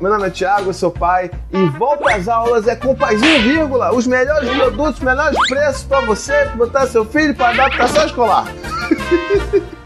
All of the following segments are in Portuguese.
meu nome é Thiago, sou pai e volta às aulas é com Paizinho Vírgula, os melhores produtos, os melhores preços para você botar seu filho para adaptação escolar.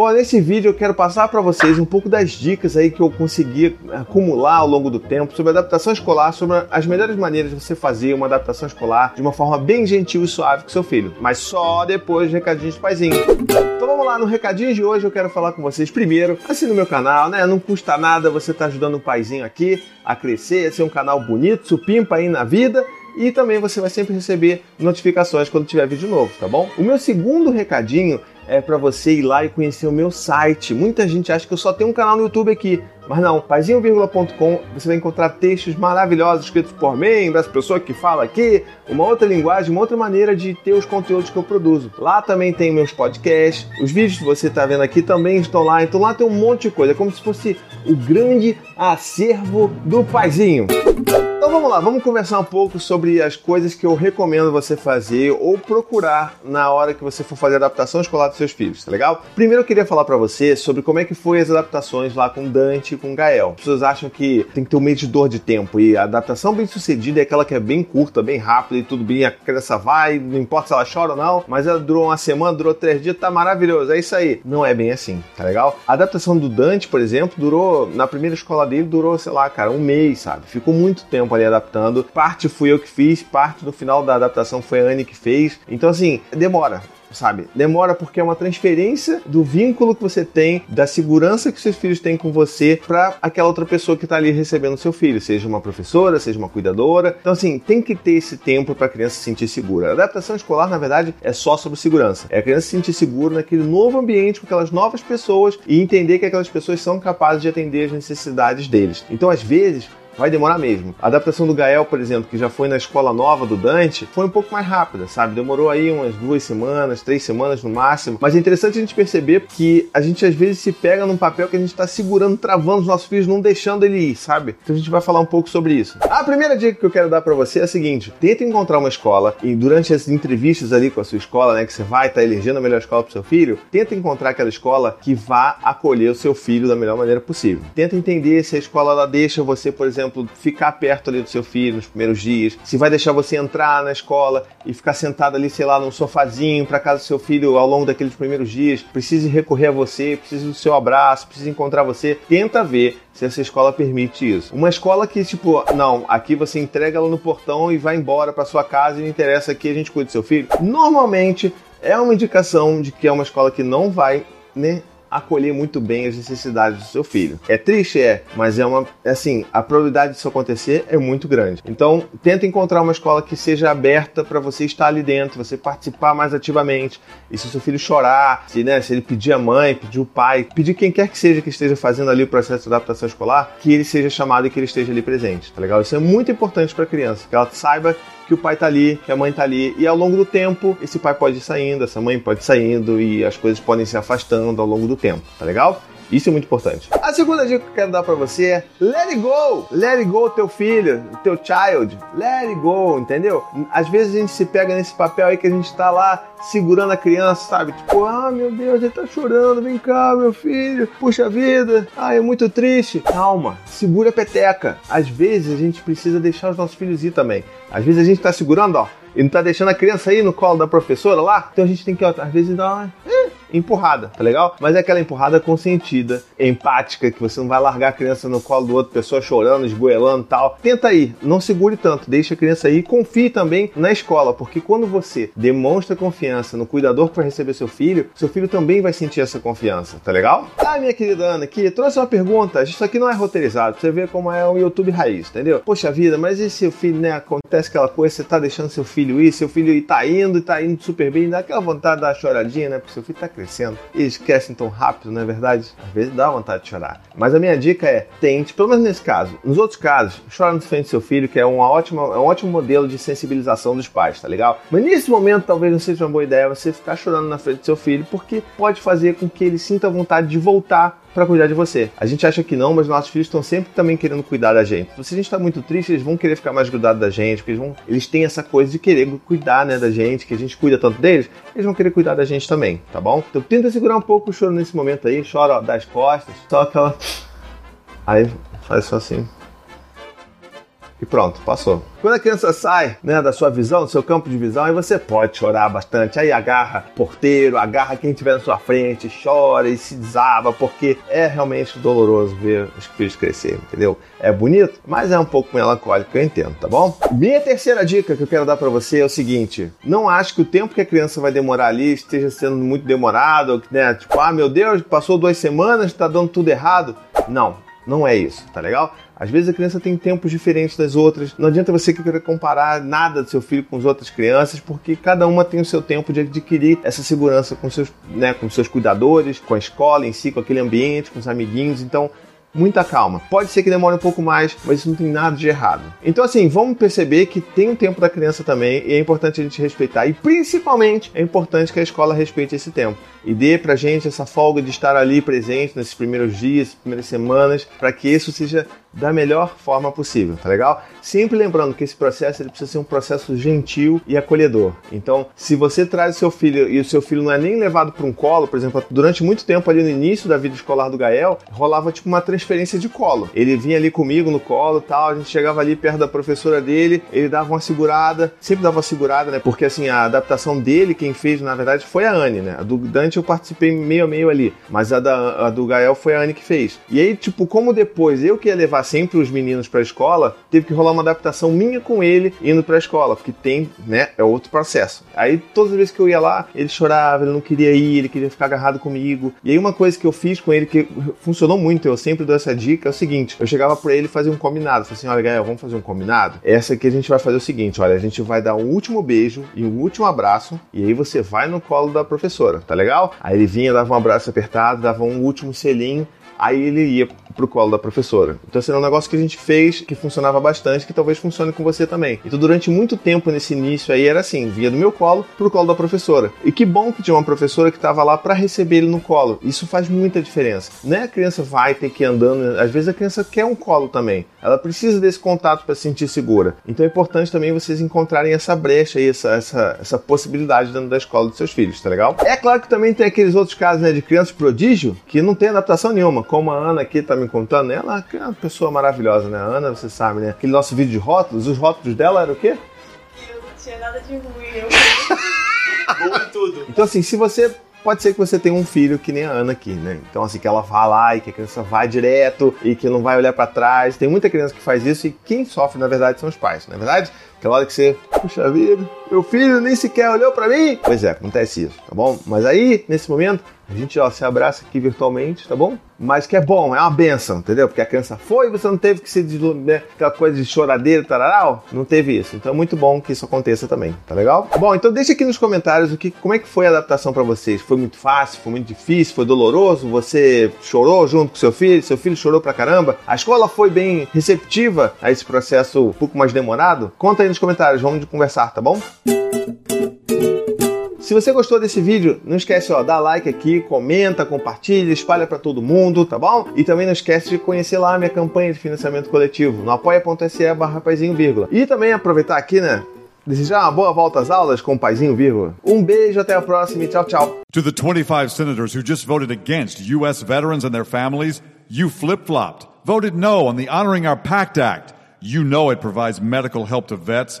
Bom, nesse vídeo eu quero passar para vocês um pouco das dicas aí que eu consegui acumular ao longo do tempo sobre adaptação escolar, sobre as melhores maneiras de você fazer uma adaptação escolar de uma forma bem gentil e suave com seu filho, mas só depois de recadinhos de paizinho. Então vamos lá, no recadinho de hoje eu quero falar com vocês primeiro, assine o meu canal, né? Não custa nada, você tá ajudando o paizinho aqui a crescer, a ser um canal bonito, supimpa aí na vida e também você vai sempre receber notificações quando tiver vídeo novo, tá bom? O meu segundo recadinho é para você ir lá e conhecer o meu site. Muita gente acha que eu só tenho um canal no YouTube aqui, mas não, paizinho.com você vai encontrar textos maravilhosos escritos por mim, das pessoas que falam aqui, uma outra linguagem, uma outra maneira de ter os conteúdos que eu produzo. Lá também tem meus podcasts, os vídeos que você está vendo aqui também estão lá, então lá tem um monte de coisa, é como se fosse o grande acervo do paizinho. Então vamos lá, vamos conversar um pouco sobre as coisas que eu recomendo você fazer ou procurar na hora que você for fazer a adaptação escolar dos seus filhos, tá legal? Primeiro eu queria falar para você sobre como é que foi as adaptações lá com Dante e com Gael. As pessoas acham que tem que ter um medidor de tempo e a adaptação bem sucedida é aquela que é bem curta, bem rápida e tudo bem, a criança vai, não importa se ela chora ou não, mas ela durou uma semana, durou três dias, tá maravilhoso, é isso aí. Não é bem assim, tá legal? A adaptação do Dante, por exemplo, durou, na primeira escola dele, durou, sei lá, cara, um mês, sabe? Ficou muito tempo tempo ali adaptando. Parte fui eu que fiz, parte no final da adaptação foi a Anne que fez. Então, assim, demora sabe? Demora porque é uma transferência do vínculo que você tem, da segurança que seus filhos têm com você para aquela outra pessoa que está ali recebendo seu filho, seja uma professora, seja uma cuidadora. Então, assim, tem que ter esse tempo para a criança se sentir segura. A adaptação escolar, na verdade, é só sobre segurança. É a criança se sentir segura naquele novo ambiente com aquelas novas pessoas e entender que aquelas pessoas são capazes de atender as necessidades deles. Então, às vezes, vai demorar mesmo. A adaptação do Gael, por exemplo, que já foi na escola nova do Dante, foi um pouco mais rápida, sabe? Demorou aí umas duas semanas, três semanas no máximo. Mas é interessante a gente perceber que a gente às vezes se pega num papel que a gente está segurando, travando os nossos filhos, não deixando ele ir, sabe? Então a gente vai falar um pouco sobre isso. A primeira dica que eu quero dar para você é a seguinte: tenta encontrar uma escola e durante as entrevistas ali com a sua escola, né, que você vai estar tá elegendo a melhor escola para seu filho, tenta encontrar aquela escola que vá acolher o seu filho da melhor maneira possível. Tenta entender se a escola ela deixa você, por exemplo, exemplo, ficar perto ali do seu filho nos primeiros dias, se vai deixar você entrar na escola e ficar sentado ali, sei lá, num sofazinho para casa do seu filho ao longo daqueles primeiros dias, precise recorrer a você, precisa do seu abraço, precisa encontrar você, tenta ver se essa escola permite isso. Uma escola que, tipo, não, aqui você entrega ela no portão e vai embora para sua casa e não interessa que a gente cuide do seu filho. Normalmente é uma indicação de que é uma escola que não vai né, acolher muito bem as necessidades do seu filho. É triste, é, mas é uma, assim, a probabilidade disso acontecer é muito grande. Então, tenta encontrar uma escola que seja aberta para você estar ali dentro, você participar mais ativamente. E se o seu filho chorar, se, né, se ele pedir a mãe, pedir o pai, pedir quem quer que seja que esteja fazendo ali o processo de adaptação escolar, que ele seja chamado e que ele esteja ali presente, tá legal? Isso é muito importante para a criança, que ela saiba que o pai tá ali, que a mãe tá ali. E ao longo do tempo, esse pai pode ir saindo, essa mãe pode ir saindo e as coisas podem se afastando ao longo do tempo, tá legal? Isso é muito importante. A segunda dica que eu quero dar para você é let it go. Let it go teu filho, teu child. Let it go, entendeu? Às vezes a gente se pega nesse papel aí que a gente tá lá segurando a criança, sabe? Tipo, ah, meu Deus, ele tá chorando, vem cá, meu filho. Puxa vida, ah, é muito triste. Calma, segura a peteca. Às vezes a gente precisa deixar os nossos filhos ir também. Às vezes a gente tá segurando, ó, e não tá deixando a criança ir no colo da professora lá, então a gente tem que, ó, às vezes, dar uma empurrada, tá legal? Mas é aquela empurrada consentida, empática, que você não vai largar a criança no colo do outro, pessoa chorando, esgoelando tal. Tenta aí, não segure tanto, deixa a criança aí confie também na escola, porque quando você demonstra confiança no cuidador que vai receber seu filho, seu filho também vai sentir essa confiança, tá legal? Ah, minha querida Ana, aqui, trouxe uma pergunta, isso aqui não é roteirizado, você vê como é o YouTube raiz, entendeu? Poxa vida, mas e seu filho, né, acontece aquela coisa, você tá deixando seu filho ir, seu filho tá indo e tá indo super bem, dá aquela vontade de dar choradinha, né, porque seu filho tá. E eles crescem tão rápido, não é verdade? Às vezes dá vontade de chorar. Mas a minha dica é, tente, pelo menos nesse caso. Nos outros casos, chora no frente do seu filho, que é, uma ótima, é um ótimo modelo de sensibilização dos pais, tá legal? Mas nesse momento talvez não seja uma boa ideia você ficar chorando na frente do seu filho, porque pode fazer com que ele sinta vontade de voltar para cuidar de você. A gente acha que não, mas nossos filhos estão sempre também querendo cuidar da gente. Se a gente está muito triste, eles vão querer ficar mais grudados da gente, porque eles, vão, eles têm essa coisa de querer cuidar né, da gente, que a gente cuida tanto deles, eles vão querer cuidar da gente também, tá bom? Então tenta segurar um pouco o choro nesse momento aí, chora ó, das costas, só aquela Aí faz só assim. E pronto, passou. Quando a criança sai né, da sua visão, do seu campo de visão, aí você pode chorar bastante. Aí agarra porteiro, agarra quem estiver na sua frente, chora e se desaba, porque é realmente doloroso ver os filhos crescerem, entendeu? É bonito, mas é um pouco melancólico, eu entendo, tá bom? Minha terceira dica que eu quero dar para você é o seguinte: não acho que o tempo que a criança vai demorar ali esteja sendo muito demorado, né? Tipo, ah, meu Deus, passou duas semanas, tá dando tudo errado. Não, não é isso, tá legal? Às vezes a criança tem tempos diferentes das outras. Não adianta você querer comparar nada do seu filho com as outras crianças, porque cada uma tem o seu tempo de adquirir essa segurança com seus, né, com seus cuidadores, com a escola em si, com aquele ambiente, com os amiguinhos. Então, muita calma. Pode ser que demore um pouco mais, mas isso não tem nada de errado. Então, assim, vamos perceber que tem um tempo da criança também e é importante a gente respeitar. E principalmente é importante que a escola respeite esse tempo e dê pra gente essa folga de estar ali presente nesses primeiros dias, primeiras semanas, para que isso seja da melhor forma possível, tá legal? Sempre lembrando que esse processo ele precisa ser um processo gentil e acolhedor. Então, se você traz o seu filho e o seu filho não é nem levado para um colo, por exemplo, durante muito tempo ali no início da vida escolar do Gael, rolava tipo uma transferência de colo. Ele vinha ali comigo no colo, tal, a gente chegava ali perto da professora dele, ele dava uma segurada, sempre dava uma segurada, né? Porque assim, a adaptação dele quem fez, na verdade, foi a Anne, né? A do Dante eu participei meio a meio ali, mas a, da, a do Gael foi a Anne que fez. E aí, tipo, como depois eu que ia levar levar sempre os meninos para a escola, teve que rolar uma adaptação minha com ele indo para a escola, porque tem, né, é outro processo. Aí todas as vezes que eu ia lá, ele chorava, ele não queria ir, ele queria ficar agarrado comigo. E aí uma coisa que eu fiz com ele que funcionou muito, eu sempre dou essa dica, é o seguinte, eu chegava para ele fazer um combinado, falei assim, olha, Gael, vamos fazer um combinado? Essa aqui a gente vai fazer o seguinte, olha, a gente vai dar um último beijo e um último abraço, e aí você vai no colo da professora, tá legal? Aí ele vinha, dava um abraço apertado, dava um último selinho, aí ele ia pro colo da professora. Então, esse era um negócio que a gente fez que funcionava bastante, que talvez funcione com você também. Então, durante muito tempo nesse início aí era assim, via do meu colo pro colo da professora. E que bom que tinha uma professora que estava lá para receber ele no colo. Isso faz muita diferença. Não é a criança vai ter que ir andando, às vezes a criança quer um colo também. Ela precisa desse contato para se sentir segura. Então é importante também vocês encontrarem essa brecha aí, essa, essa, essa possibilidade dentro da escola dos seus filhos, tá legal? É claro que também tem aqueles outros casos né, de crianças prodígio que não tem adaptação nenhuma como a Ana aqui tá me contando, ela é uma pessoa maravilhosa, né? A Ana, você sabe, né? Aquele nosso vídeo de rótulos, os rótulos dela eram o quê? Eu não tinha nada de ruim, eu. Bom em tudo. Então, assim, se você pode ser que você tenha um filho que nem a Ana aqui, né? Então, assim, que ela vá lá e que a criança vá direto e que não vai olhar para trás. Tem muita criança que faz isso e quem sofre, na verdade, são os pais, não é verdade? Aquela hora que você, puxa vida, meu filho nem sequer olhou para mim. Pois é, acontece isso, tá bom? Mas aí, nesse momento, a gente ó, se abraça aqui virtualmente, tá bom? Mas que é bom, é uma benção, entendeu? Porque a criança foi e você não teve que se né, aquela coisa de choradeira, tararau, não teve isso. Então é muito bom que isso aconteça também, tá legal? Bom, então deixa aqui nos comentários o que, como é que foi a adaptação para vocês. Foi muito fácil, foi muito difícil, foi doloroso? Você chorou junto com seu filho? Seu filho chorou pra caramba? A escola foi bem receptiva a esse processo um pouco mais demorado? Conta aí nos comentários, vamos conversar, tá bom? Se você gostou desse vídeo, não esquece, ó, dá like aqui, comenta, compartilha, espalha para todo mundo, tá bom? E também não esquece de conhecer lá a minha campanha de financiamento coletivo no apoia.se barra vírgula. E também aproveitar aqui, né? Desejar uma boa volta às aulas com o paizinho, vírgula. Um beijo, até a próxima e tchau, tchau. To the 25 senators who just voted against U.S. veterans and their families, you flip-flopped. Voted no on the Honoring Our Pact Act. You know it provides medical help to vets